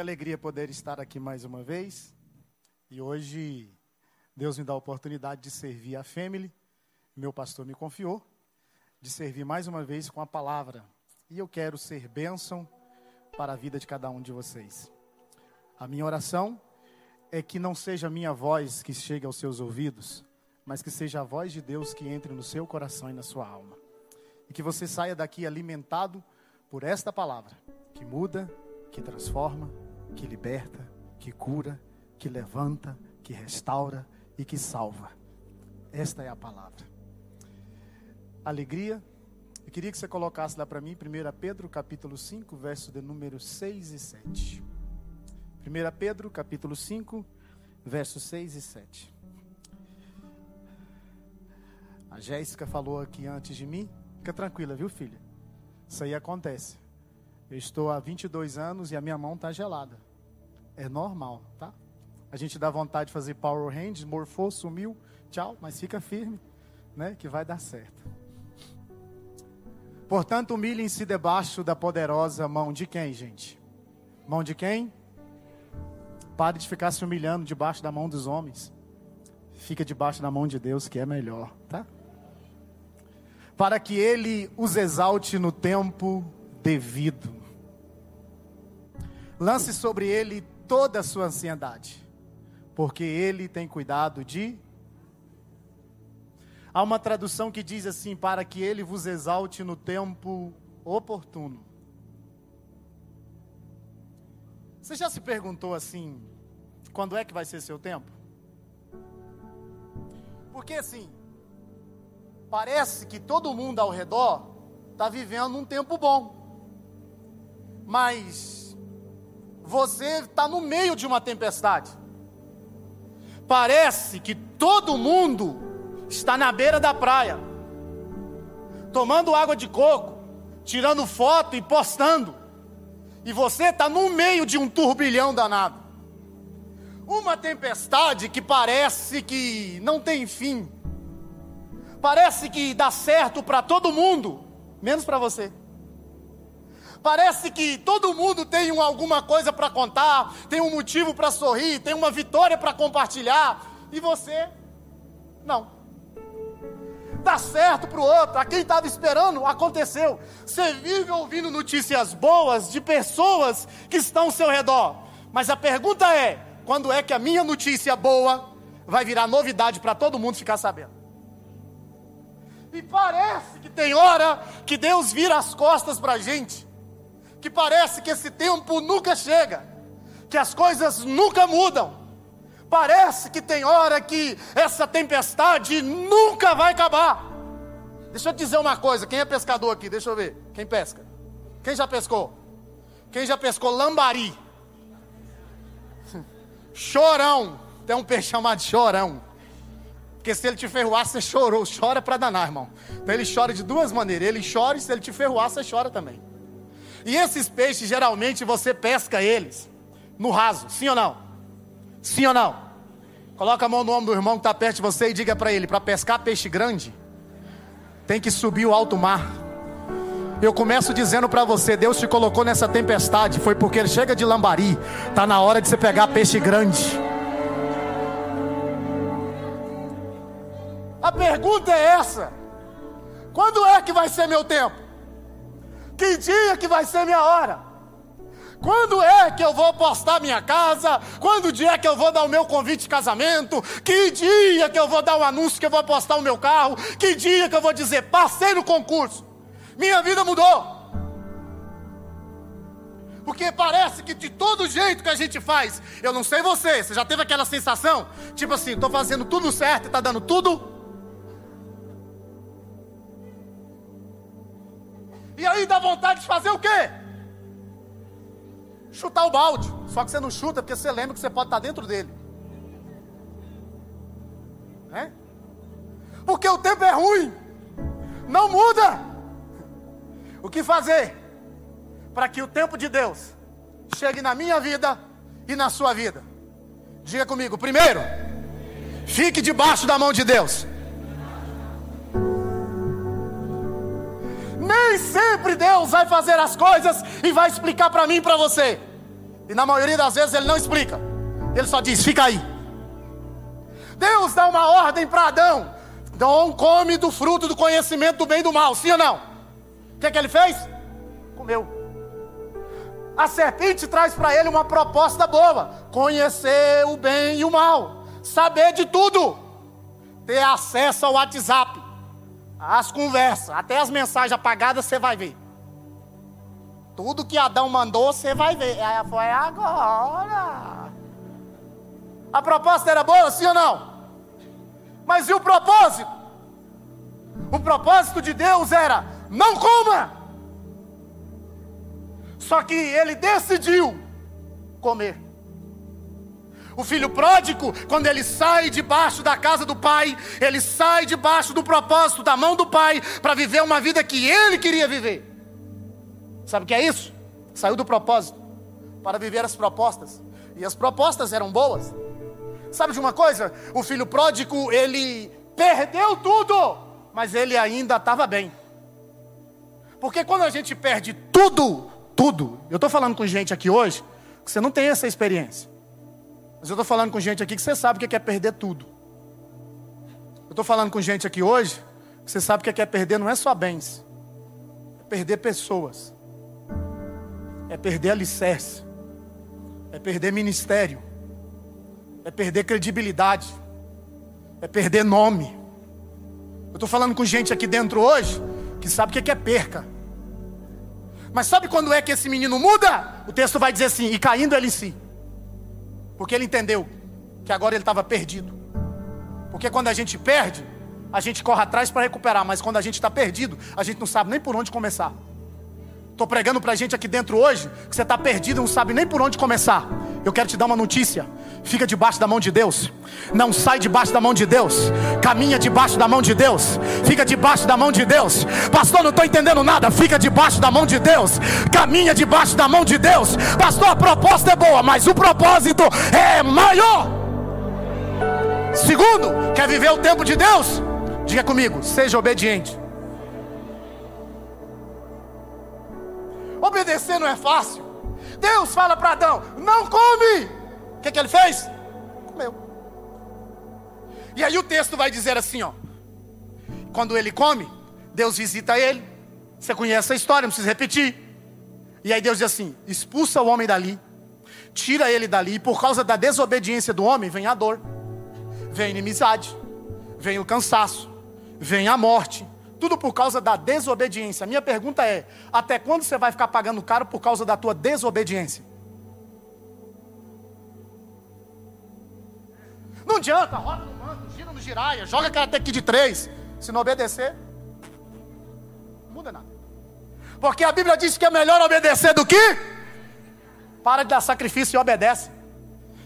alegria poder estar aqui mais uma vez. E hoje Deus me dá a oportunidade de servir a Family. Meu pastor me confiou de servir mais uma vez com a palavra. E eu quero ser bênção para a vida de cada um de vocês. A minha oração é que não seja a minha voz que chegue aos seus ouvidos, mas que seja a voz de Deus que entre no seu coração e na sua alma. E que você saia daqui alimentado por esta palavra, que muda, que transforma, que liberta, que cura, que levanta, que restaura e que salva. Esta é a palavra. Alegria. Eu queria que você colocasse lá para mim, 1 Pedro capítulo 5, verso de número 6 e 7. 1 Pedro capítulo 5, versos 6 e 7. A Jéssica falou aqui antes de mim. Fica tranquila, viu, filha? Isso aí acontece. Eu estou há 22 anos e a minha mão está gelada. É normal, tá? A gente dá vontade de fazer power hand, morfou, sumiu, tchau, mas fica firme, né? Que vai dar certo. Portanto, humilhem-se debaixo da poderosa mão de quem, gente? Mão de quem? Pare de ficar se humilhando debaixo da mão dos homens. Fica debaixo da mão de Deus, que é melhor, tá? Para que ele os exalte no tempo devido. Lance sobre ele toda a sua ansiedade, porque ele tem cuidado de. Há uma tradução que diz assim: para que ele vos exalte no tempo oportuno. Você já se perguntou assim: quando é que vai ser seu tempo? Porque assim, parece que todo mundo ao redor está vivendo um tempo bom, mas você está no meio de uma tempestade. Parece que todo mundo está na beira da praia, tomando água de coco, tirando foto e postando, e você está no meio de um turbilhão danado. Uma tempestade que parece que não tem fim, parece que dá certo para todo mundo, menos para você. Parece que todo mundo tem alguma coisa para contar, tem um motivo para sorrir, tem uma vitória para compartilhar, e você, não. Dá certo para o outro, a quem estava esperando, aconteceu. Você vive ouvindo notícias boas de pessoas que estão ao seu redor, mas a pergunta é: quando é que a minha notícia boa vai virar novidade para todo mundo ficar sabendo? E parece que tem hora que Deus vira as costas para a gente que parece que esse tempo nunca chega, que as coisas nunca mudam. Parece que tem hora que essa tempestade nunca vai acabar. Deixa eu dizer uma coisa: quem é pescador aqui? Deixa eu ver. Quem pesca? Quem já pescou? Quem já pescou lambari? Chorão. Tem um peixe chamado chorão. Porque se ele te ferroar, você chorou. Chora para danar, irmão. Então ele chora de duas maneiras. Ele chora e se ele te ferroar, você chora também. E esses peixes, geralmente, você pesca eles no raso, sim ou não? Sim ou não? Coloca a mão no ombro do irmão que está perto de você e diga para ele: para pescar peixe grande, tem que subir o alto mar. Eu começo dizendo para você: Deus te colocou nessa tempestade, foi porque ele chega de lambari, está na hora de você pegar peixe grande. A pergunta é essa: quando é que vai ser meu tempo? Que dia que vai ser minha hora? Quando é que eu vou postar minha casa? Quando dia que eu vou dar o meu convite de casamento? Que dia que eu vou dar o anúncio que eu vou postar o meu carro? Que dia que eu vou dizer passei no concurso? Minha vida mudou. Porque parece que de todo jeito que a gente faz, eu não sei você, você já teve aquela sensação? Tipo assim, estou fazendo tudo certo e está dando tudo E aí dá vontade de fazer o quê? Chutar o balde. Só que você não chuta porque você lembra que você pode estar dentro dele. É? Porque o tempo é ruim. Não muda. O que fazer para que o tempo de Deus chegue na minha vida e na sua vida? Diga comigo. Primeiro, fique debaixo da mão de Deus. Nem sempre Deus vai fazer as coisas e vai explicar para mim e para você. E na maioria das vezes ele não explica. Ele só diz: fica aí. Deus dá uma ordem para Adão: não come do fruto do conhecimento do bem e do mal, sim ou não? O que, é que ele fez? Comeu. A serpente traz para ele uma proposta boa: conhecer o bem e o mal, saber de tudo, ter acesso ao WhatsApp, às conversas, até as mensagens apagadas você vai ver. Tudo que Adão mandou, você vai ver. É, foi agora. A proposta era boa, sim ou não? Mas e o propósito? O propósito de Deus era: não coma. Só que ele decidiu comer. O filho pródigo, quando ele sai debaixo da casa do pai, ele sai debaixo do propósito da mão do pai para viver uma vida que ele queria viver. Sabe o que é isso? Saiu do propósito para viver as propostas. E as propostas eram boas. Sabe de uma coisa? O filho pródigo, ele perdeu tudo, mas ele ainda estava bem. Porque quando a gente perde tudo, tudo, eu estou falando com gente aqui hoje que você não tem essa experiência. Mas eu estou falando com gente aqui que você sabe o que é perder tudo. Eu estou falando com gente aqui hoje que você sabe o que é perder não é só bens, é perder pessoas é perder alicerce, é perder ministério, é perder credibilidade, é perder nome. Eu estou falando com gente aqui dentro hoje que sabe o que é perca. Mas sabe quando é que esse menino muda? O texto vai dizer assim: e caindo ele em si, porque ele entendeu que agora ele estava perdido. Porque quando a gente perde, a gente corre atrás para recuperar, mas quando a gente está perdido, a gente não sabe nem por onde começar. Estou pregando para a gente aqui dentro hoje que você está perdido e não sabe nem por onde começar. Eu quero te dar uma notícia. Fica debaixo da mão de Deus. Não sai debaixo da mão de Deus. Caminha debaixo da mão de Deus. Fica debaixo da mão de Deus. Pastor, não estou entendendo nada. Fica debaixo da mão de Deus. Caminha debaixo da mão de Deus. Pastor, a proposta é boa, mas o propósito é maior. Segundo, quer viver o tempo de Deus? Diga comigo, seja obediente. Obedecer não é fácil. Deus fala para Adão: não come. O que, que ele fez? Comeu. E aí o texto vai dizer assim: ó. Quando ele come, Deus visita ele. Você conhece a história, não precisa repetir. E aí Deus diz assim: expulsa o homem dali, tira ele dali, e por causa da desobediência do homem, vem a dor, vem a inimizade, vem o cansaço, vem a morte, tudo por causa da desobediência. Minha pergunta é: até quando você vai ficar pagando caro por causa da tua desobediência? Não adianta, roda no manto, gira no giraia, joga até aqui de três. Se não obedecer, não muda nada. Porque a Bíblia diz que é melhor obedecer do que? Para de dar sacrifício e obedece.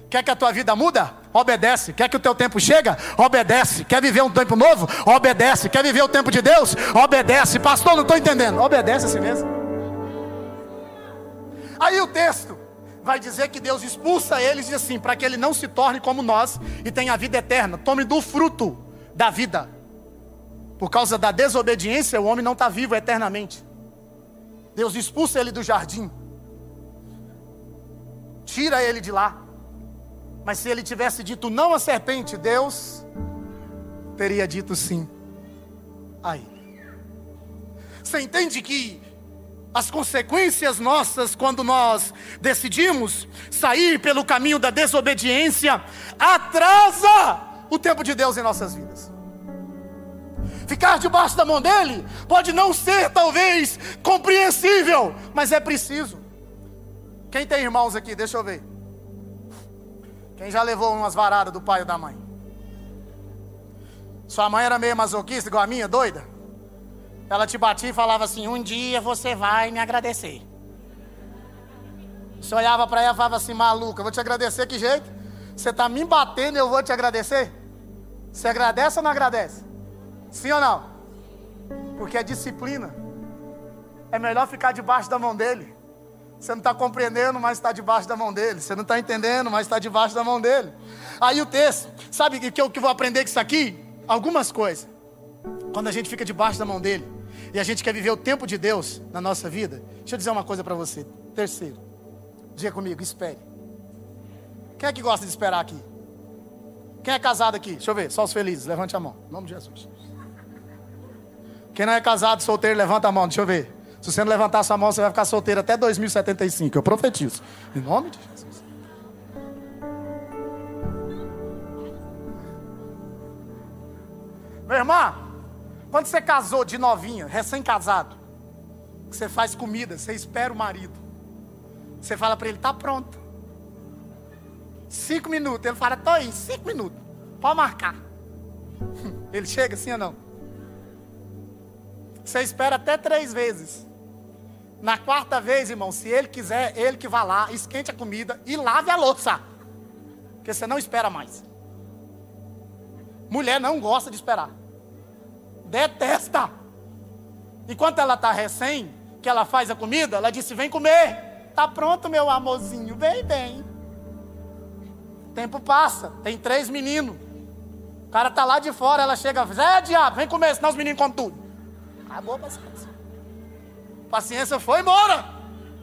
Quer que a tua vida muda? Obedece. Quer que o teu tempo chega? Obedece. Quer viver um tempo novo? Obedece. Quer viver o tempo de Deus? Obedece. Pastor, não estou entendendo. Obedece a si mesmo. Aí o texto vai dizer que Deus expulsa eles e assim, para que ele não se torne como nós e tenha a vida eterna. Tome do fruto da vida. Por causa da desobediência, o homem não está vivo eternamente. Deus expulsa ele do jardim. Tira ele de lá. Mas se ele tivesse dito não à serpente, Deus teria dito sim a ele. Você entende que as consequências nossas quando nós decidimos sair pelo caminho da desobediência atrasa o tempo de Deus em nossas vidas. Ficar debaixo da mão dele pode não ser talvez compreensível, mas é preciso. Quem tem irmãos aqui? Deixa eu ver. Quem já levou umas varadas do pai ou da mãe? Sua mãe era meio masoquista, igual a minha, doida? Ela te batia e falava assim: Um dia você vai me agradecer. Você olhava para ela e falava assim: Maluca, vou te agradecer que jeito? Você está me batendo eu vou te agradecer? Você agradece ou não agradece? Sim ou não? Porque é disciplina. É melhor ficar debaixo da mão dele. Você não está compreendendo, mas está debaixo da mão dele. Você não está entendendo, mas está debaixo da mão dele. Aí o texto, sabe o que eu vou aprender com isso aqui? Algumas coisas. Quando a gente fica debaixo da mão dele e a gente quer viver o tempo de Deus na nossa vida, deixa eu dizer uma coisa para você. Terceiro, Diga comigo, espere. Quem é que gosta de esperar aqui? Quem é casado aqui? Deixa eu ver, só os felizes, levante a mão. Em nome de Jesus. Quem não é casado, solteiro, levanta a mão, deixa eu ver. Se você não levantar sua mão, você vai ficar solteiro até 2075. Eu profetizo. Em nome de Jesus. Meu irmão, quando você casou de novinha, recém-casado, você faz comida, você espera o marido. Você fala para ele, tá pronto. Cinco minutos. Ele fala, tô aí, cinco minutos. Pode marcar. Ele chega assim ou não? Você espera até três vezes. Na quarta vez, irmão, se ele quiser, ele que vá lá, esquente a comida e lave a louça. Porque você não espera mais. Mulher não gosta de esperar. Detesta. Enquanto ela está recém, que ela faz a comida, ela disse: Vem comer. Tá pronto, meu amorzinho. Vem, vem. Tempo passa. Tem três meninos. O cara tá lá de fora, ela chega, Zé diabo, vem comer, senão os meninos comem tudo. Acabou a paciência. Paciência foi embora.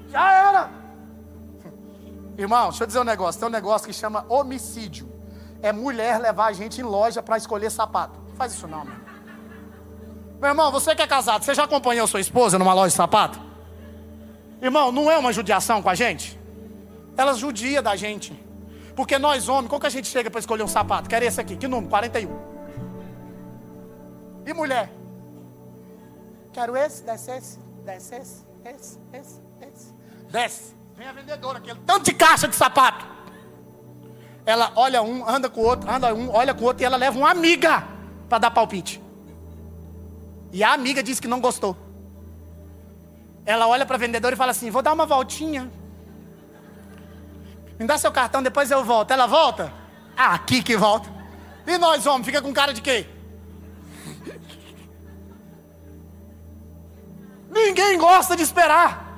Já era. Irmão, deixa eu dizer um negócio. Tem um negócio que chama homicídio. É mulher levar a gente em loja para escolher sapato. Não faz isso não, meu. Meu irmão, você que é casado, você já acompanhou sua esposa numa loja de sapato? Irmão, não é uma judiação com a gente? Ela judia da gente. Porque nós homens, qual que a gente chega para escolher um sapato? Quer esse aqui, que número? 41. E mulher? Quero esse, desce esse, desce esse, esse, esse, esse. Desce. Vem a vendedora, aquele tanto de caixa de sapato. Ela olha um, anda com o outro, anda um, olha com o outro e ela leva uma amiga para dar palpite. E a amiga diz que não gostou. Ela olha para a vendedora e fala assim: Vou dar uma voltinha. Me dá seu cartão, depois eu volto. Ela volta? Ah, aqui que volta. E nós, homens, fica com cara de quê? Ninguém gosta de esperar.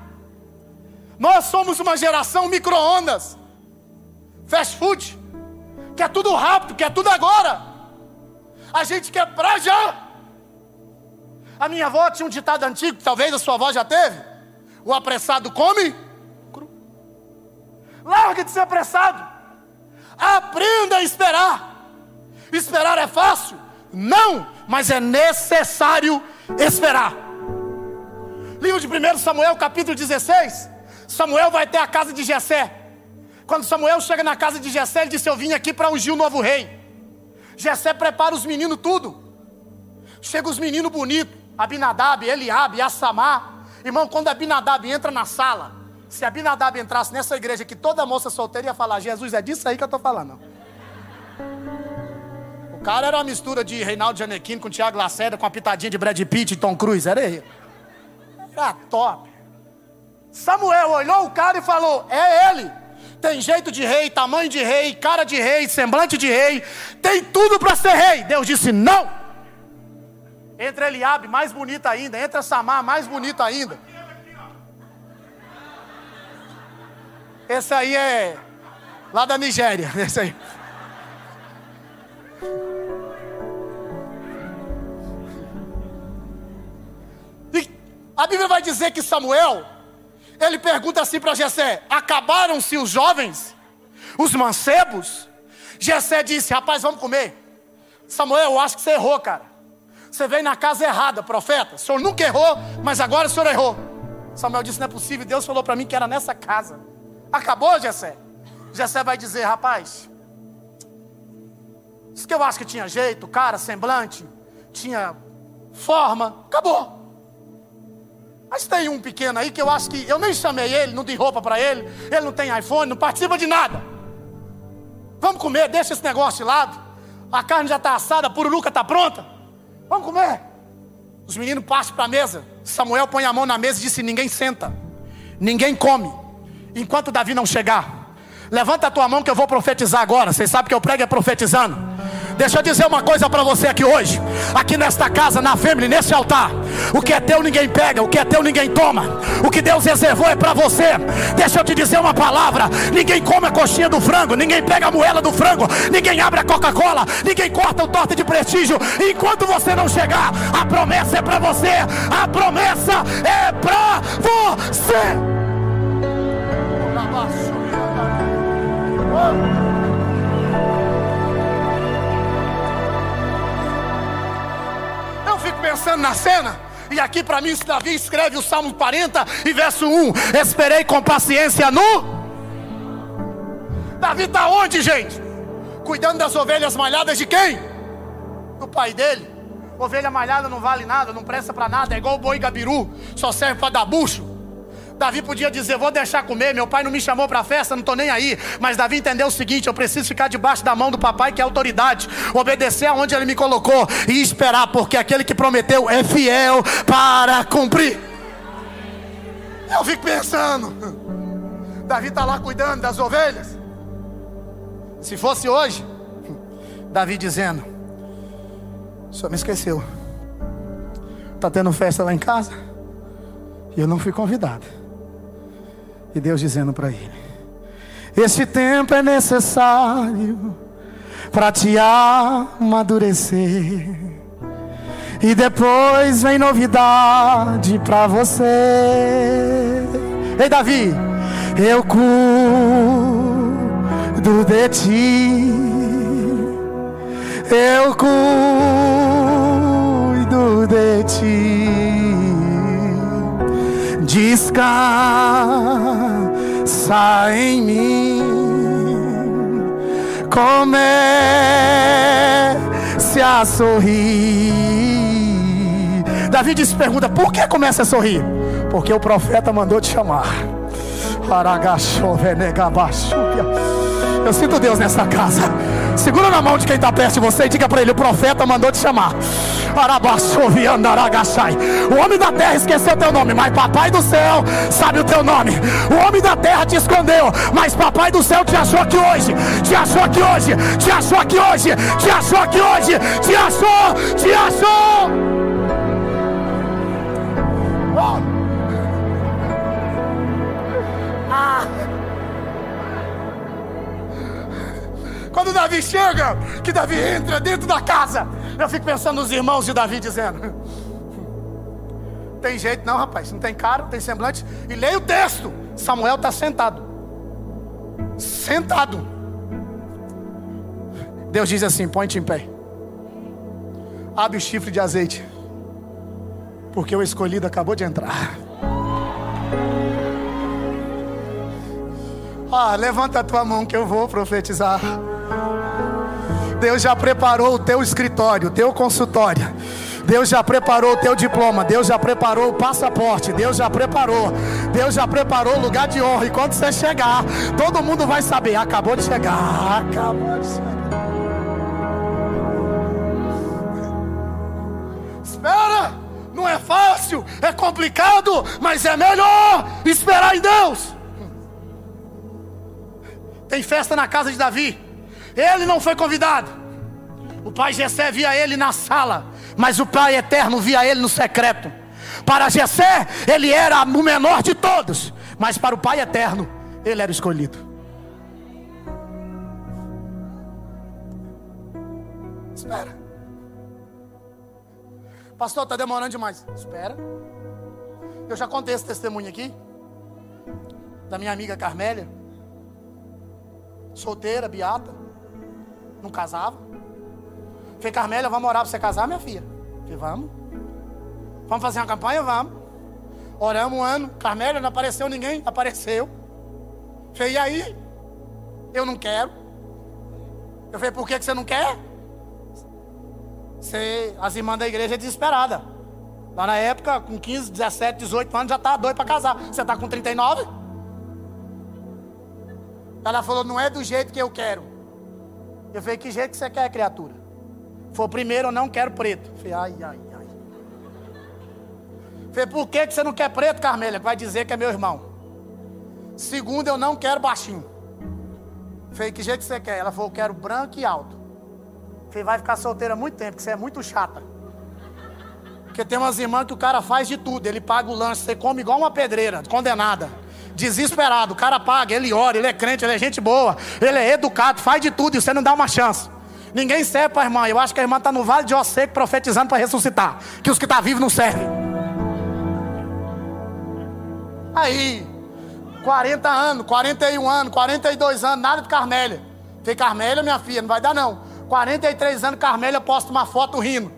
Nós somos uma geração micro-ondas, fast food, que é tudo rápido, que é tudo agora. A gente quer pra já. A minha avó tinha um ditado antigo, talvez a sua avó já teve. O apressado come cru. Larga de ser apressado. Aprenda a esperar. Esperar é fácil? Não, mas é necessário esperar. Livro de 1 Samuel, capítulo 16. Samuel vai até a casa de Jessé. Quando Samuel chega na casa de Jessé, ele disse: Eu vim aqui para ungir o novo rei. Jessé prepara os meninos tudo. Chega os meninos bonitos, Abinadab, Eliabe, Assamá. Irmão, quando Abinadab entra na sala, se Abinadab entrasse nessa igreja que toda moça solteira ia falar: Jesus, é disso aí que eu estou falando. O cara era uma mistura de Reinaldo Janequino com Tiago Lacerda, com a pitadinha de Brad Pitt e Tom Cruise, era ele. Era top. Samuel olhou o cara e falou: É ele. Tem jeito de rei, tamanho de rei, cara de rei, semblante de rei, tem tudo para ser rei. Deus disse: Não. Entra Eliabe, mais bonita ainda. Entra Samar, mais bonita ainda. Esse aí é lá da Nigéria. Esse aí. A Bíblia vai dizer que Samuel, ele pergunta assim para Jessé: acabaram-se os jovens, os mancebos? Jessé disse: rapaz, vamos comer. Samuel, eu acho que você errou, cara. Você veio na casa errada, profeta. O senhor nunca errou, mas agora o senhor errou. Samuel disse: não é possível. Deus falou para mim que era nessa casa. Acabou, Jessé? Jessé vai dizer: rapaz, isso que eu acho que tinha jeito, cara, semblante, tinha forma, acabou. Mas tem um pequeno aí que eu acho que eu nem chamei ele, não dei roupa para ele, ele não tem iPhone, não participa de nada. Vamos comer, deixa esse negócio de lado. A carne já está assada, a pururuca está pronta. Vamos comer. Os meninos passam para a mesa. Samuel põe a mão na mesa e disse: Ninguém senta, ninguém come, enquanto Davi não chegar. Levanta a tua mão que eu vou profetizar agora. Vocês sabem que eu prego é profetizando. Deixa eu dizer uma coisa para você aqui hoje, aqui nesta casa, na família, nesse altar. O que é teu ninguém pega, o que é teu ninguém toma. O que Deus reservou é para você. Deixa eu te dizer uma palavra: ninguém come a coxinha do frango, ninguém pega a moela do frango, ninguém abre a Coca-Cola, ninguém corta o torta de prestígio. Enquanto você não chegar, a promessa é para você. A promessa é para você. Eu pensando na cena. E aqui para mim, Davi escreve o Salmo 40 e verso 1: Esperei com paciência no. Davi está onde, gente? Cuidando das ovelhas malhadas de quem? Do pai dele. Ovelha malhada não vale nada, não presta para nada, é igual o boi gabiru, só serve para dar bucho. Davi podia dizer: Vou deixar comer, meu pai não me chamou para a festa, não estou nem aí. Mas Davi entendeu o seguinte: Eu preciso ficar debaixo da mão do papai, que é autoridade, obedecer aonde ele me colocou e esperar, porque aquele que prometeu é fiel para cumprir. Eu fico pensando: Davi está lá cuidando das ovelhas. Se fosse hoje, Davi dizendo: Só me esqueceu. Está tendo festa lá em casa e eu não fui convidado. E Deus dizendo para ele: Esse tempo é necessário para te amadurecer. E depois vem novidade para você. Ei, Davi, eu cuido de ti. Eu cuido de ti. Descansa em mim. Comece a sorrir. Davi disse, pergunta: por que começa a sorrir? Porque o profeta mandou te chamar. Eu sinto Deus nessa casa. Segura na mão de quem está perto de você e diga para ele: o profeta mandou te chamar. O homem da terra esqueceu teu nome, mas papai do céu sabe o teu nome. O homem da terra te escondeu, mas papai do céu te achou aqui hoje. Te achou aqui hoje. Te achou aqui hoje. Te achou aqui hoje. Te achou. Te achou. Quando Davi chega, que Davi entra dentro da casa, eu fico pensando nos irmãos de Davi dizendo: Tem jeito não, rapaz, não tem cara, não tem semblante. E leia o texto: Samuel está sentado. Sentado. Deus diz assim: Põe-te em pé. Abre o chifre de azeite. Porque o escolhido acabou de entrar. Ah, levanta a tua mão que eu vou profetizar. Deus já preparou o teu escritório, o teu consultório. Deus já preparou o teu diploma, Deus já preparou o passaporte, Deus já preparou, Deus já preparou o lugar de honra. E quando você chegar, todo mundo vai saber: acabou de chegar, acabou de chegar. Espera, não é fácil, é complicado, mas é melhor esperar em Deus. Tem festa na casa de Davi. Ele não foi convidado. O pai Jessé via ele na sala, mas o pai eterno via ele no secreto. Para Jessé, ele era o menor de todos, mas para o pai eterno, ele era o escolhido. Espera. Pastor, está demorando demais. Espera. Eu já contei esse testemunho aqui. Da minha amiga Carmélia. Solteira, beata não casava. Falei, Carmélia, vamos orar para você casar, minha filha? Falei, vamos. Vamos fazer uma campanha? Vamos. Oramos um ano. Carmélia, não apareceu ninguém? Apareceu. Falei, e aí? Eu não quero. Eu falei, por que, você não quer? Você, as irmãs da igreja é desesperada. Lá na época, com 15, 17, 18 anos, já estava doido para casar. Você está com 39? Ela falou, não é do jeito que eu quero. Eu falei, que jeito que você quer, criatura? Foi primeiro, eu não quero preto. Eu falei, ai, ai, ai. Eu falei, por que, que você não quer preto, Carmélia? Que vai dizer que é meu irmão. Segundo, eu não quero baixinho. Eu falei, que jeito que você quer? Ela falou, eu quero branco e alto. Eu falei, vai ficar solteira muito tempo, porque você é muito chata. Porque tem umas irmãs que o cara faz de tudo. Ele paga o lanche, você come igual uma pedreira, condenada desesperado. O cara paga, ele ora, ele é crente, ele é gente boa, ele é educado, faz de tudo e você não dá uma chance. Ninguém serve para a irmã. Eu acho que a irmã está no vale de Osseco profetizando para ressuscitar. Que os que estão tá vivos não servem. Aí, 40 anos, 41 anos, 42 anos, nada de Carmélia. Falei, Carmélia, minha filha, não vai dar não. 43 anos, Carmélia posta uma foto rindo.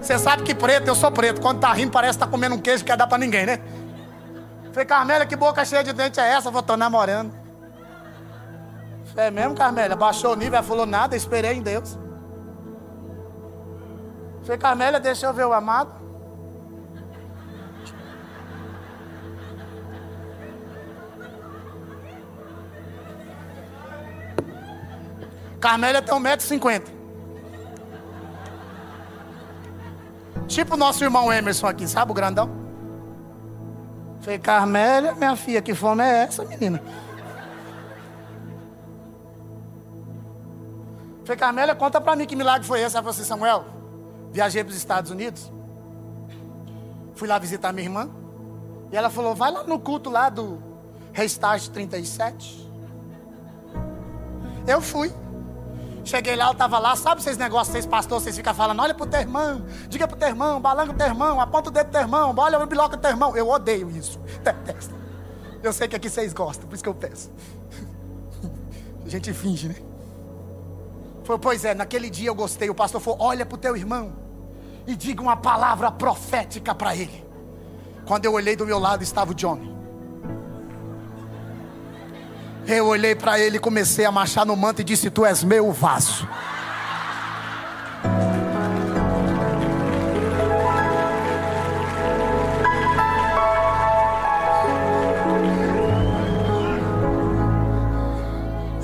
Você sabe que preto, eu sou preto. Quando tá rindo, parece que tá comendo um queijo que quer dar pra ninguém, né? Falei, Carmélia, que boca cheia de dente é essa? Eu tô namorando. É mesmo, Carmélia? Baixou o nível, ela falou nada, esperei em Deus. Falei, Carmélia, deixa eu ver o amado. Carmélia tem 1,50m. Tipo o nosso irmão Emerson aqui, sabe o grandão? Falei, Carmélia, minha filha, que fome é essa, menina? Falei, Carmélia, conta pra mim que milagre foi esse. Ela falou assim, Samuel, viajei para os Estados Unidos. Fui lá visitar minha irmã. E ela falou, vai lá no culto lá do Restart 37. Eu fui. Cheguei lá, eu estava lá, sabe esses negócios, vocês pastores, vocês ficam falando, olha pro teu irmão, diga pro teu irmão, balanga pro teu irmão, aponta o dedo pro teu irmão, olha o biloca do teu irmão. Eu odeio isso. Detesto. Eu sei que aqui vocês gostam, por isso que eu peço. A gente finge, né? Falei, pois é, naquele dia eu gostei. O pastor falou: olha pro teu irmão e diga uma palavra profética para ele. Quando eu olhei do meu lado estava o Johnny. Eu olhei para ele, comecei a marchar no manto e disse: Tu és meu vaso.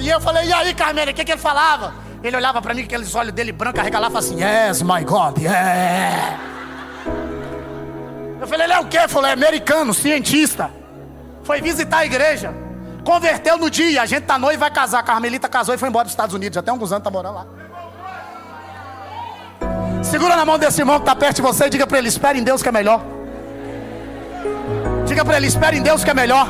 E eu falei: E aí, Carmela, o que, que ele falava? Ele olhava para mim com aqueles olhos dele brancos, arregalava assim: Yes, my God, yeah. Eu falei: Ele é o quê? Ele falou: É americano, cientista. Foi visitar a igreja. Converteu no dia, a gente tá noivo e vai casar. A Carmelita casou e foi embora dos Estados Unidos. Já tem alguns anos tá morando lá. Segura na mão desse irmão que está perto de você e diga para ele: espere em Deus que é melhor. Diga para ele: espere em Deus que é melhor.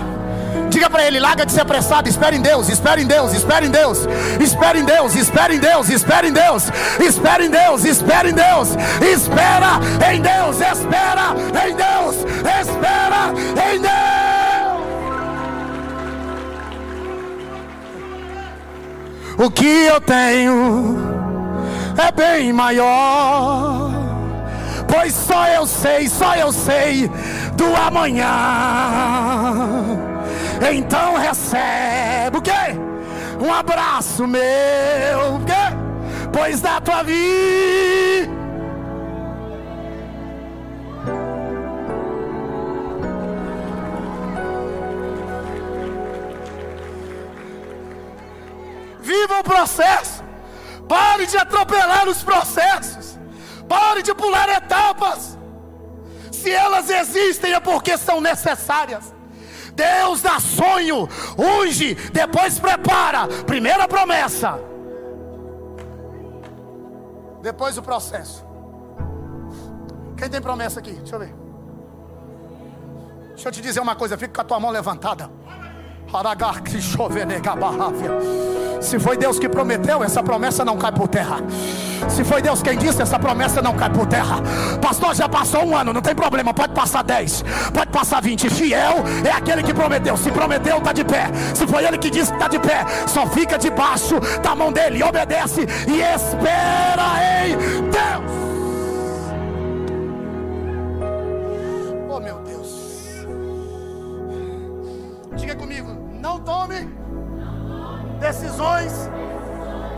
Diga para ele: larga de ser apressado. Espere em Deus, espere em Deus, espere em Deus, espere em Deus, espere em Deus, espere em Deus, espere em Deus, espere em Deus, espera em Deus, espera em Deus, espera em Deus. O que eu tenho é bem maior. Pois só eu sei, só eu sei do amanhã. Então recebe o quê? Um abraço meu, o quê? Pois da tua vida Viva o processo. Pare de atropelar os processos. Pare de pular etapas. Se elas existem é porque são necessárias. Deus dá sonho, unge, depois prepara. Primeira promessa. Depois o processo. Quem tem promessa aqui? Deixa eu ver. Deixa eu te dizer uma coisa, fica com a tua mão levantada. Se foi Deus que prometeu, essa promessa não cai por terra. Se foi Deus quem disse, essa promessa não cai por terra. Pastor, já passou um ano, não tem problema, pode passar dez, pode passar vinte. Fiel é aquele que prometeu. Se prometeu, está de pé. Se foi ele que disse que está de pé, só fica debaixo da mão dele, obedece e espera em Deus. Oh meu Deus. Diga comigo, não tome decisões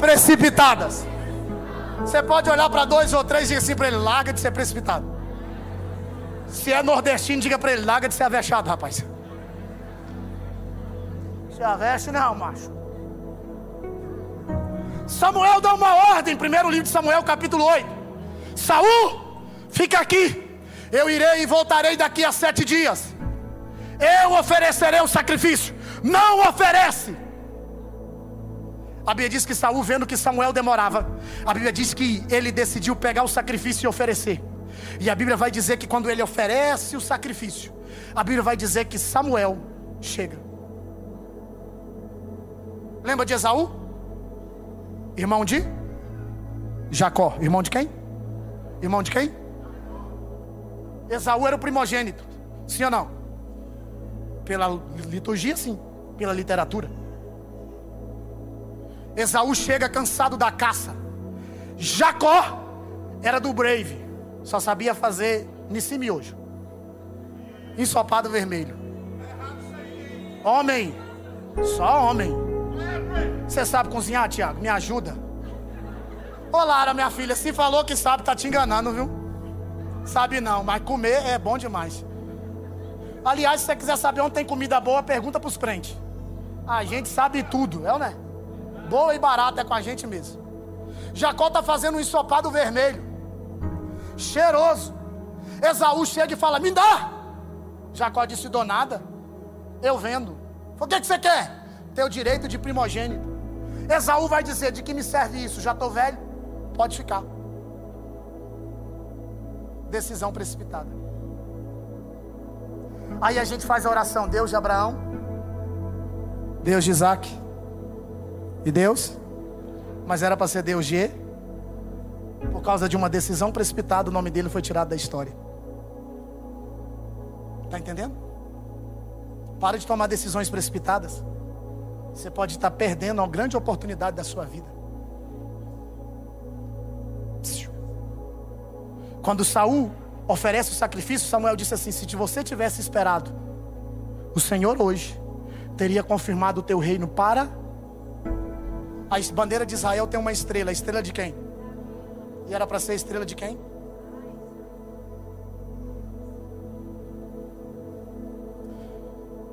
precipitadas. Você pode olhar para dois ou três e dizer assim para ele: larga de ser precipitado. Se é nordestino, diga para ele: larga de ser avexado, rapaz. Se aveste, não, macho. Samuel dá uma ordem, primeiro livro de Samuel, capítulo 8. Saul, fica aqui. Eu irei e voltarei daqui a sete dias. Eu oferecerei o sacrifício não oferece. A Bíblia diz que Saul, vendo que Samuel demorava, a Bíblia diz que ele decidiu pegar o sacrifício e oferecer. E a Bíblia vai dizer que quando ele oferece o sacrifício, a Bíblia vai dizer que Samuel chega. Lembra de Esaú? Irmão de Jacó. Irmão de quem? Irmão de quem? Esaú era o primogênito. Sim ou não? Pela liturgia, sim. Pela literatura. Esaú chega cansado da caça. Jacó era do Brave. Só sabia fazer nesse miojo. Ensopado vermelho. Homem. Só homem. Você sabe cozinhar, Tiago? Me ajuda. Ô Lara, minha filha, se falou que sabe, tá te enganando, viu? Sabe não, mas comer é bom demais. Aliás, se você quiser saber onde tem comida boa, pergunta pros crentes. A gente sabe tudo, é ou não é? Boa e barata é com a gente mesmo. Jacó está fazendo um ensopado vermelho, cheiroso. Esaú chega e fala: Me dá. Jacó disse: Dou nada. Eu vendo. O que, que você quer? Teu direito de primogênito. Esaú vai dizer: De que me serve isso? Já estou velho. Pode ficar. Decisão precipitada. Aí a gente faz a oração: Deus de Abraão, Deus de Isaac e Deus, mas era para ser Deus de. Por causa de uma decisão precipitada, o nome dele foi tirado da história. Está entendendo? Para de tomar decisões precipitadas. Você pode estar perdendo uma grande oportunidade da sua vida. Quando Saul oferece o sacrifício, Samuel disse assim: Se você tivesse esperado, o Senhor hoje teria confirmado o teu reino para. A bandeira de Israel tem uma estrela, a estrela de quem? E era para ser a estrela de quem?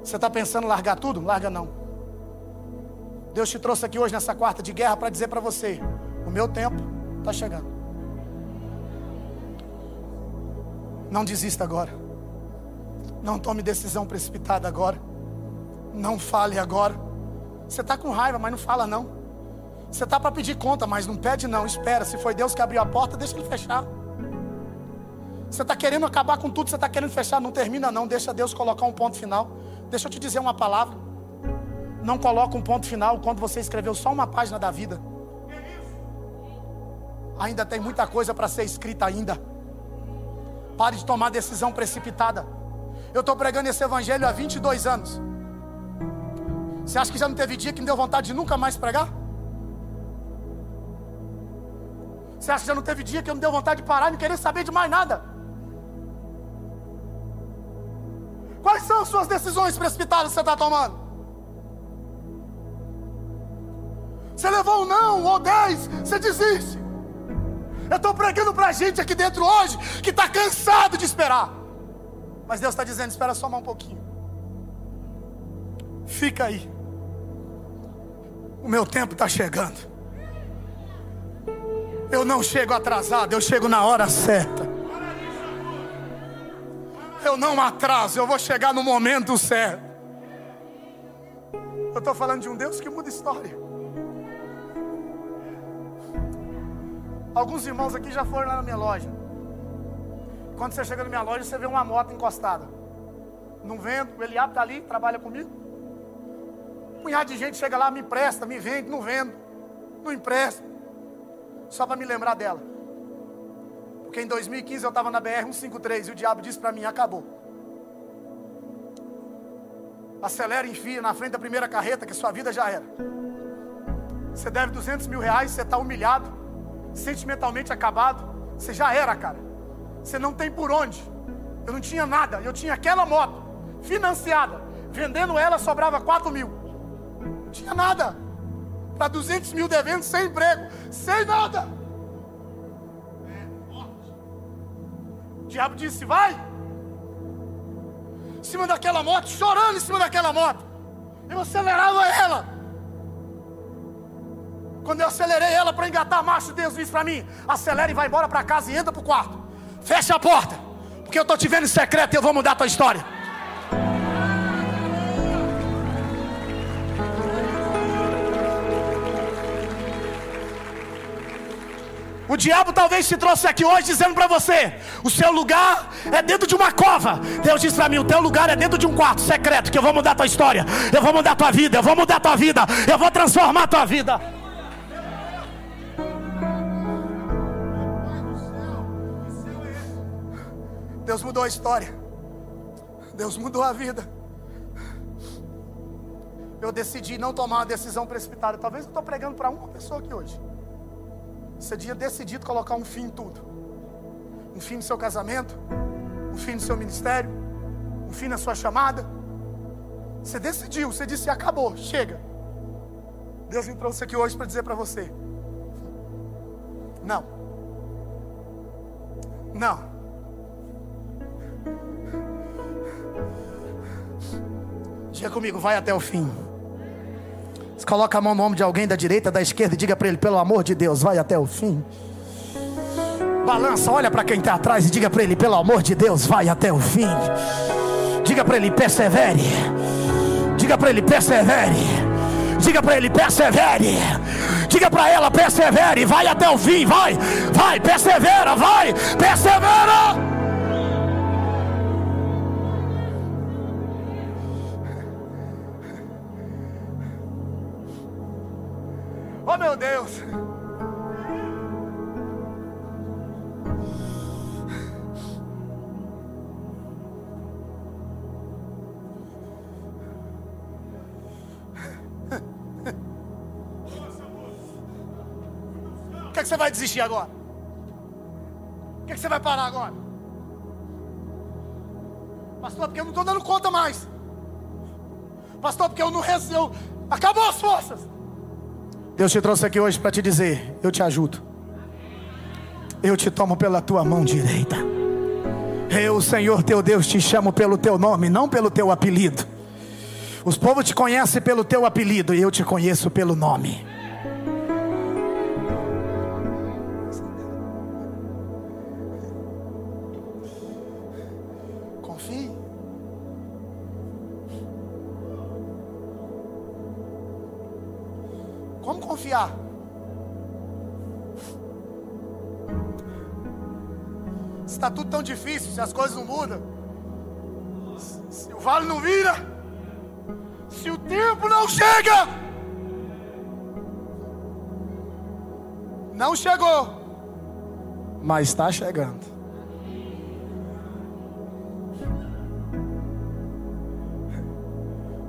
Você está pensando em largar tudo? Larga não. Deus te trouxe aqui hoje nessa quarta de guerra para dizer para você: o meu tempo está chegando. Não desista agora. Não tome decisão precipitada agora. Não fale agora. Você está com raiva, mas não fala não. Você está para pedir conta, mas não pede não. Espera. Se foi Deus que abriu a porta, deixa ele fechar. Você está querendo acabar com tudo, você está querendo fechar, não termina não. Deixa Deus colocar um ponto final. Deixa eu te dizer uma palavra. Não coloca um ponto final quando você escreveu só uma página da vida. Ainda tem muita coisa para ser escrita ainda. Pare de tomar decisão precipitada. Eu estou pregando esse evangelho há 22 anos. Você acha que já não teve dia que me deu vontade de nunca mais pregar? Você acha que já não teve dia que eu me deu vontade de parar e não querer saber de mais nada? Quais são as suas decisões precipitadas que você está tomando? Você levou um não ou dez, você desiste. Eu estou pregando para gente aqui dentro hoje que está cansado de esperar. Mas Deus está dizendo: espera só mais um pouquinho. Fica aí. O meu tempo está chegando. Eu não chego atrasado, eu chego na hora certa. Eu não atraso, eu vou chegar no momento certo. Eu estou falando de um Deus que muda história. Alguns irmãos aqui já foram lá na minha loja. Quando você chega na minha loja, você vê uma moto encostada. Não vendo, o Eliab está ali, trabalha comigo. Um punhado de gente chega lá, me empresta, me vende, não vendo, não empresta. Só para me lembrar dela. Porque em 2015 eu estava na BR 153 e o diabo disse para mim: acabou. Acelera e enfia na frente da primeira carreta, que sua vida já era. Você deve 200 mil reais, você está humilhado sentimentalmente acabado, você já era, cara. Você não tem por onde. Eu não tinha nada. Eu tinha aquela moto financiada. Vendendo ela sobrava 4 mil. Não tinha nada. Para 200 mil devendo, sem emprego, sem nada. O diabo disse: Vai. Em cima daquela moto, chorando em cima daquela moto. Eu acelerava ela. Quando eu acelerei ela para engatar a marcha, Deus disse para mim: acelera e vai embora para casa e entra para o quarto. Fecha a porta, porque eu estou te vendo em secreto e eu vou mudar a tua história. O diabo talvez te trouxe aqui hoje dizendo para você: o seu lugar é dentro de uma cova. Deus disse para mim: o teu lugar é dentro de um quarto secreto, que eu vou mudar a tua história, eu vou mudar a tua vida, eu vou mudar a tua vida, eu vou transformar a tua vida. Deus mudou a história. Deus mudou a vida. eu decidi não tomar uma decisão precipitada. Talvez eu estou pregando para uma pessoa aqui hoje. Você tinha decidido colocar um fim em tudo. Um fim no seu casamento, um fim no seu ministério, um fim na sua chamada. Você decidiu, você disse acabou, chega. Deus me trouxe aqui hoje para dizer para você: não, não. Diga comigo, vai até o fim. Você coloca a mão no ombro de alguém da direita, da esquerda e diga para ele: pelo amor de Deus, vai até o fim. Balança, olha para quem está atrás e diga para ele: pelo amor de Deus, vai até o fim. Diga para ele: persevere. Diga para ele: persevere. Diga para ele: persevere. Diga para ela: persevere. Vai até o fim. Vai, vai, persevera, vai, persevera. Vai desistir agora? O que, é que você vai parar agora? Pastor, porque eu não estou dando conta mais. Pastor, porque eu não recebo. Acabou as forças. Deus te trouxe aqui hoje para te dizer: eu te ajudo. Eu te tomo pela tua mão direita. Eu, Senhor teu Deus, te chamo pelo teu nome, não pelo teu apelido. Os povos te conhecem pelo teu apelido e eu te conheço pelo nome. Se as coisas não mudam, se o vale não vira, se o tempo não chega, não chegou, mas está chegando.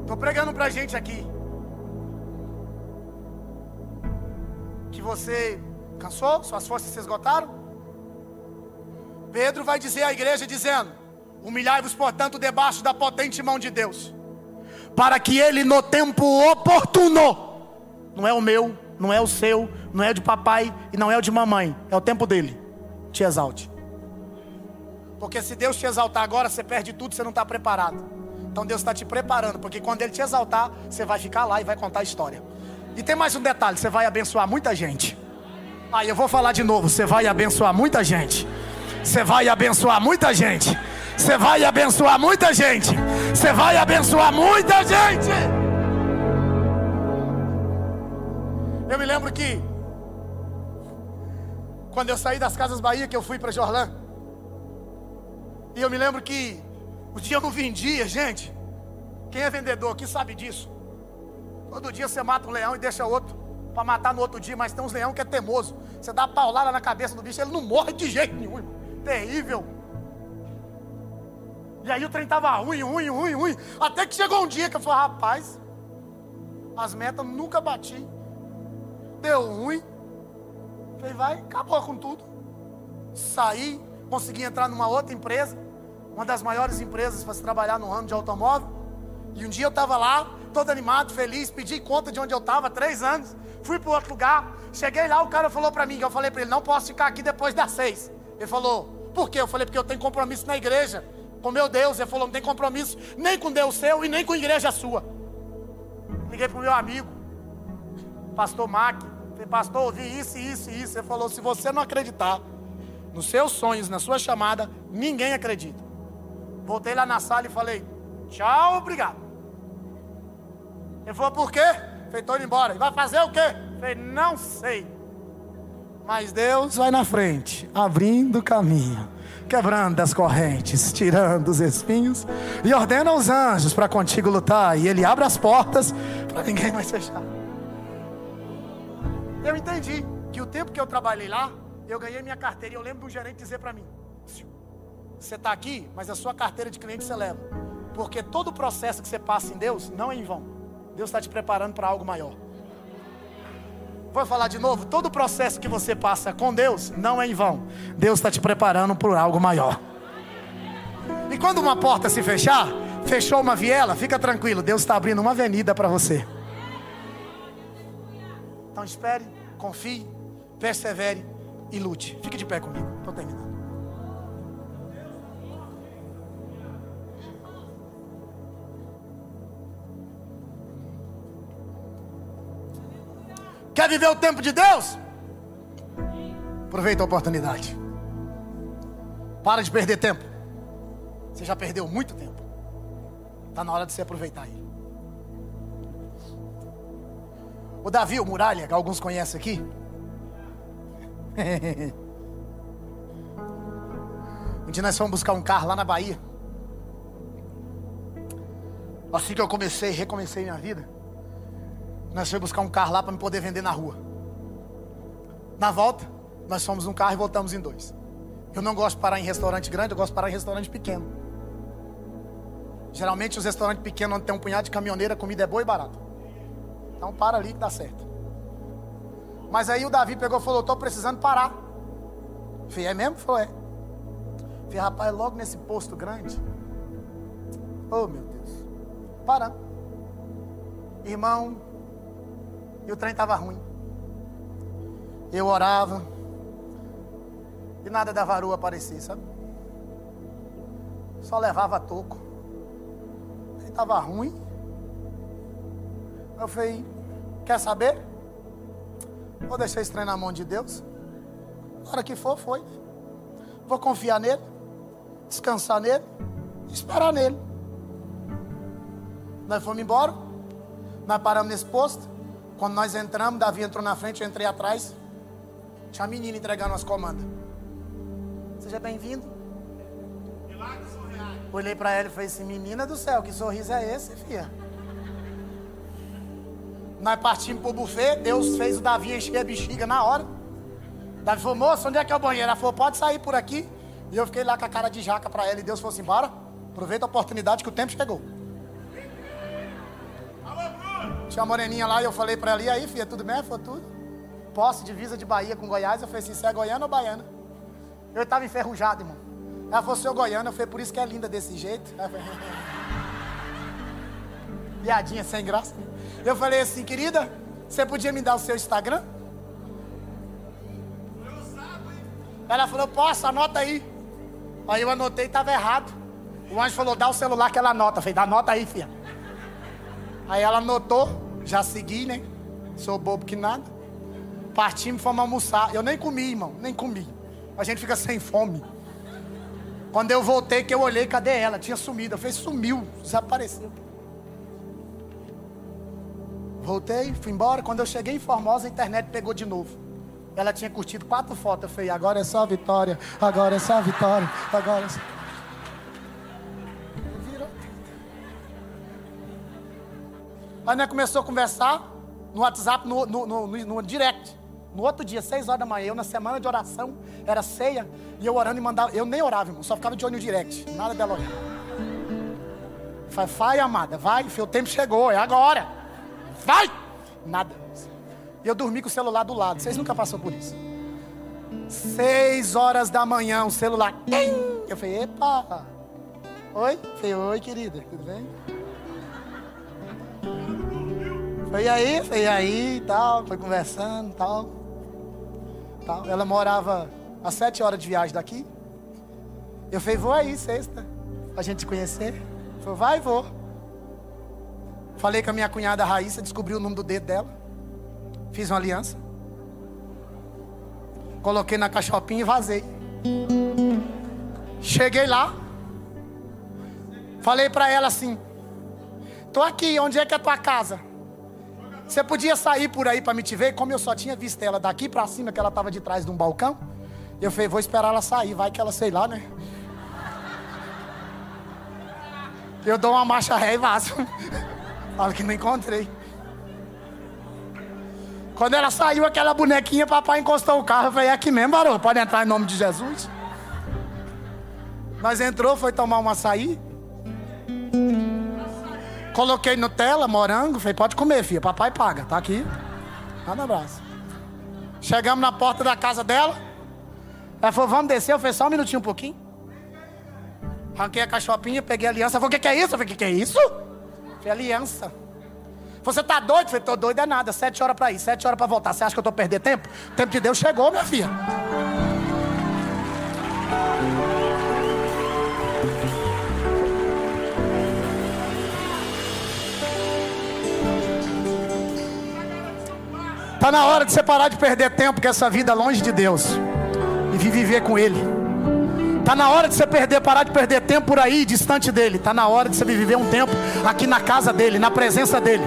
Estou pregando para a gente aqui. você cansou, suas forças se esgotaram? Pedro vai dizer à igreja dizendo: Humilhai-vos, portanto, debaixo da potente mão de Deus, para que ele no tempo oportuno, não é o meu, não é o seu, não é o de papai e não é o de mamãe, é o tempo dele, te exalte. Porque se Deus te exaltar agora, você perde tudo, você não está preparado. Então Deus está te preparando, porque quando Ele te exaltar, você vai ficar lá e vai contar a história. E tem mais um detalhe: você vai abençoar muita gente. Aí eu vou falar de novo: você vai abençoar muita gente. Você vai abençoar muita gente. Você vai abençoar muita gente. Você vai abençoar muita gente. Eu me lembro que quando eu saí das Casas Bahia, que eu fui para Jorlã. E eu me lembro que o dia eu não vendia, gente. Quem é vendedor aqui sabe disso. Todo dia você mata um leão e deixa outro para matar no outro dia, mas tem uns leão que é teimoso. Você dá paulada na cabeça do bicho, ele não morre de jeito nenhum. Terrível. E aí o trem tava ruim, ruim, ruim, ruim. Até que chegou um dia que eu falei, rapaz, as metas nunca bati. Deu ruim. Falei, vai, acabou com tudo. Saí, consegui entrar numa outra empresa, uma das maiores empresas para se trabalhar no ramo de automóvel. E um dia eu estava lá, todo animado, feliz, pedi conta de onde eu estava, três anos. Fui para outro lugar. Cheguei lá, o cara falou para mim, eu falei para ele, não posso ficar aqui depois das seis. Ele falou, por quê? Eu falei, porque eu tenho compromisso na igreja, com meu Deus. Ele falou, não tem compromisso nem com Deus seu e nem com a igreja sua. Liguei para o meu amigo, pastor Mac. Falei, pastor, ouvi isso, isso e isso. Ele falou, se você não acreditar nos seus sonhos, na sua chamada, ninguém acredita. Voltei lá na sala e falei, tchau, obrigado. Ele falou, por quê? Falei, estou indo embora. Vai fazer o quê? Falei, não sei. Mas Deus vai na frente, abrindo o caminho, quebrando as correntes, tirando os espinhos e ordena os anjos para contigo lutar. E Ele abre as portas para ninguém mais fechar. Eu entendi que o tempo que eu trabalhei lá, eu ganhei minha carteira. E eu lembro do gerente dizer para mim: Você está aqui, mas a sua carteira de cliente você leva. Porque todo o processo que você passa em Deus não é em vão. Deus está te preparando para algo maior. Vou falar de novo: todo o processo que você passa com Deus não é em vão. Deus está te preparando para algo maior. E quando uma porta se fechar, fechou uma viela, fica tranquilo, Deus está abrindo uma avenida para você. Então espere, confie, persevere e lute. Fique de pé comigo, estou terminando. Quer viver o tempo de Deus? Aproveita a oportunidade. Para de perder tempo. Você já perdeu muito tempo. Está na hora de você aproveitar. O Davi, o Muralha, que alguns conhecem aqui. um dia nós fomos buscar um carro lá na Bahia. Assim que eu comecei, recomecei minha vida. Nós fomos buscar um carro lá para me poder vender na rua. Na volta, nós fomos num carro e voltamos em dois. Eu não gosto de parar em restaurante grande, eu gosto de parar em restaurante pequeno. Geralmente os restaurantes pequenos onde tem um punhado de caminhoneira, a comida é boa e barata. Então para ali que dá certo. Mas aí o Davi pegou e falou: estou precisando parar. Falei, é mesmo? Falou, é. Falei, rapaz, logo nesse posto grande. Oh meu Deus. Parando. Irmão, e o trem estava ruim. Eu orava. E nada da varoa aparecia, sabe? Só levava toco. Estava ruim. Eu falei, quer saber? Vou deixar esse trem na mão de Deus. Na hora que for, foi. Vou confiar nele, descansar nele, esperar nele. Nós fomos embora. Nós paramos nesse posto. Quando nós entramos, Davi entrou na frente, eu entrei atrás. Tinha a menina entregando as comandas. Seja bem-vindo. Olhei para ela e falei assim: Menina do céu, que sorriso é esse, filha? Nós partimos para o buffet. Deus fez o Davi encher a bexiga na hora. Davi falou: Moça, onde é que é o banheiro? Ela falou: Pode sair por aqui. E eu fiquei lá com a cara de jaca para ela. E Deus falou assim: Bora, aproveita a oportunidade que o tempo chegou. Tinha uma moreninha lá e eu falei para ela, e aí, filha, tudo bem? Foi tudo. Posse, divisa de Bahia com Goiás. Eu falei assim, você é goiana ou baiana? Eu estava enferrujado, irmão. Ela falou, seu goiano. Eu falei, por isso que é linda desse jeito. Piadinha sem graça. Eu falei assim, querida, você podia me dar o seu Instagram? Ela falou, posso, anota aí. Aí eu anotei e estava errado. O anjo falou, dá o celular que ela anota. Eu falei, dá nota aí, filha. Aí ela anotou, já segui, né? Sou bobo que nada. Partimos, fomos almoçar. Eu nem comi, irmão, nem comi. A gente fica sem fome. Quando eu voltei, que eu olhei, cadê ela? Tinha sumido. Eu falei, sumiu, desapareceu. Voltei, fui embora. Quando eu cheguei em Formosa, a internet pegou de novo. Ela tinha curtido quatro fotos. Eu falei, agora é só a vitória, agora é só a vitória, agora é só... Aí nós começou a conversar no WhatsApp, no, no, no, no, direct. No outro dia, seis horas da manhã, eu na semana de oração, era ceia, e eu orando e mandava. Eu nem orava, irmão, só ficava de olho no direct. Nada dela olhar. Falei, vai, amada, vai, o tempo chegou, é agora. Vai! Nada. E eu dormi com o celular do lado. Vocês nunca passaram por isso. Seis horas da manhã, o celular. Eu falei, epa! Oi? Falei, oi, querida, tudo bem? Foi aí, foi aí e tal, foi conversando e tal, tal. Ela morava a sete horas de viagem daqui. Eu falei, vou aí, sexta, pra gente se conhecer. Falei, vai, vou. Falei com a minha cunhada Raíssa, descobri o nome do dedo dela. Fiz uma aliança. Coloquei na cachopinha e vazei. Cheguei lá. Falei para ela assim: Tô aqui, onde é que é a tua casa? Você podia sair por aí para me te ver, como eu só tinha visto ela daqui para cima, que ela estava de trás de um balcão. Eu falei, vou esperar ela sair, vai que ela sei lá, né? Eu dou uma marcha ré e vaso. Falo que não encontrei. Quando ela saiu, aquela bonequinha, papai encostou o carro. Eu falei, é aqui mesmo, barulho, pode entrar em nome de Jesus. Nós entrou, foi tomar um açaí. Coloquei Nutella, morango, falei, pode comer, filha, papai paga, tá aqui. Manda abraço. Chegamos na porta da casa dela. Ela falou, vamos descer. Eu falei, só um minutinho, um pouquinho. Ranquei a cachopinha, peguei a aliança. Ela falou, o que, que é isso? Eu falei, o que, que é isso? Falei, aliança. Você tá doido? Eu falei, tô doido é nada. Sete horas para ir, sete horas para voltar. Você acha que eu tô perdendo tempo? O tempo de Deus chegou, minha filha. Está na hora de você parar de perder tempo com essa vida longe de Deus e viver com Ele. Está na hora de você perder, parar de perder tempo por aí, distante dele. Está na hora de você viver um tempo aqui na casa dele, na presença dele.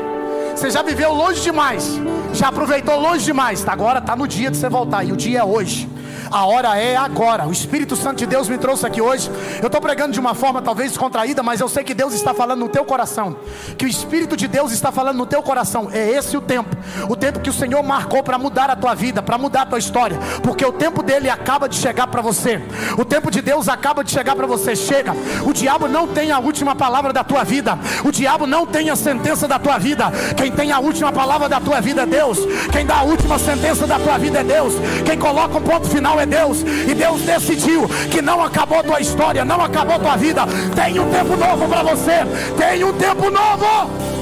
Você já viveu longe demais, já aproveitou longe demais. Agora está no dia de você voltar, e o dia é hoje. A hora é agora. O Espírito Santo de Deus me trouxe aqui hoje. Eu estou pregando de uma forma talvez contraída, mas eu sei que Deus está falando no teu coração. Que o Espírito de Deus está falando no teu coração. É esse o tempo. O tempo que o Senhor marcou para mudar a tua vida, para mudar a tua história. Porque o tempo dele acaba de chegar para você. O tempo de Deus acaba de chegar para você. Chega. O diabo não tem a última palavra da tua vida. O diabo não tem a sentença da tua vida. Quem tem a última palavra da tua vida é Deus. Quem dá a última sentença da tua vida é Deus. Quem coloca um ponto final é Deus, e Deus decidiu que não acabou tua história, não acabou tua vida. Tem um tempo novo para você, tem um tempo novo.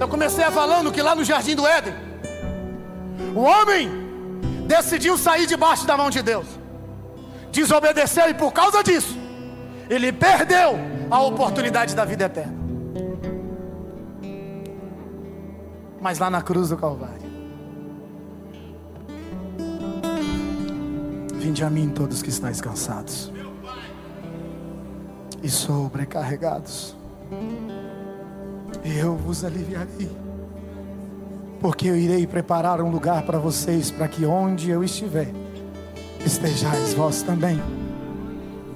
Eu comecei falando que lá no jardim do Éden, o homem decidiu sair debaixo da mão de Deus, desobedeceu e por causa disso, ele perdeu a oportunidade da vida eterna. Mas lá na cruz do Calvário. Vinde a mim todos que estáis cansados e sobrecarregados, e eu vos aliviarei, porque eu irei preparar um lugar para vocês, para que onde eu estiver, estejais vós também.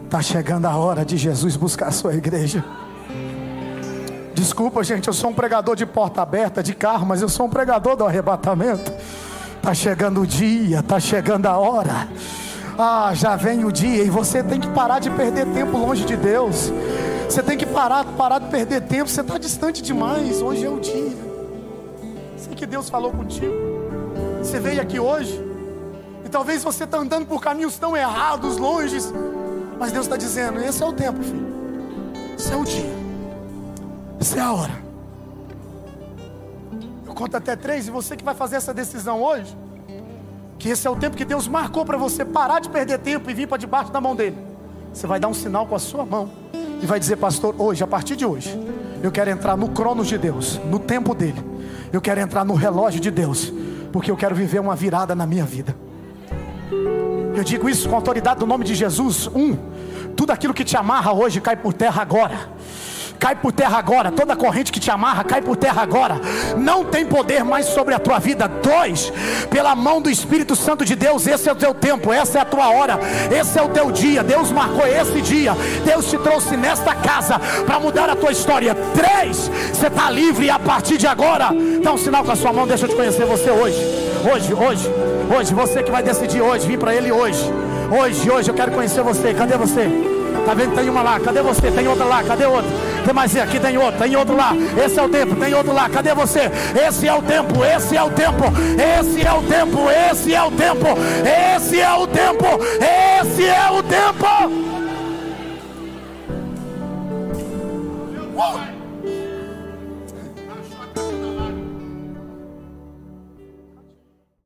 Está chegando a hora de Jesus buscar a sua igreja. Desculpa, gente, eu sou um pregador de porta aberta, de carro, mas eu sou um pregador do arrebatamento. Está chegando o dia, está chegando a hora. Ah, já vem o dia e você tem que parar de perder tempo longe de Deus. Você tem que parar, parar de perder tempo. Você está distante demais. Hoje é o dia. Sei que Deus falou contigo. Você veio aqui hoje e talvez você está andando por caminhos tão errados, longes. Mas Deus está dizendo: esse é o tempo, filho. Esse é o dia. Essa é a hora. Eu conto até três e você que vai fazer essa decisão hoje, que esse é o tempo que Deus marcou para você parar de perder tempo e vir para debaixo da mão dele. Você vai dar um sinal com a sua mão e vai dizer, pastor, hoje, a partir de hoje, eu quero entrar no cronos de Deus, no tempo dele. Eu quero entrar no relógio de Deus, porque eu quero viver uma virada na minha vida. Eu digo isso com autoridade do nome de Jesus. Um, tudo aquilo que te amarra hoje cai por terra agora cai por terra agora. Toda corrente que te amarra, cai por terra agora. Não tem poder mais sobre a tua vida. Dois, pela mão do Espírito Santo de Deus, esse é o teu tempo, essa é a tua hora, esse é o teu dia. Deus marcou esse dia. Deus te trouxe nesta casa para mudar a tua história. Três, você está livre a partir de agora. Dá um sinal com a sua mão, deixa eu te conhecer você hoje. Hoje, hoje, hoje, você que vai decidir hoje, vir para Ele hoje. Hoje, hoje, eu quero conhecer você. Cadê você? Tá vendo? Tem uma lá. Cadê você? Tem outra lá. Cadê outra? Tem mais aqui, tem outro, tem outro lá. Esse é o tempo, tem outro lá. Cadê você? Esse é o tempo, esse é o tempo, esse é o tempo, esse é o tempo, esse é o tempo, esse é o tempo. Uh!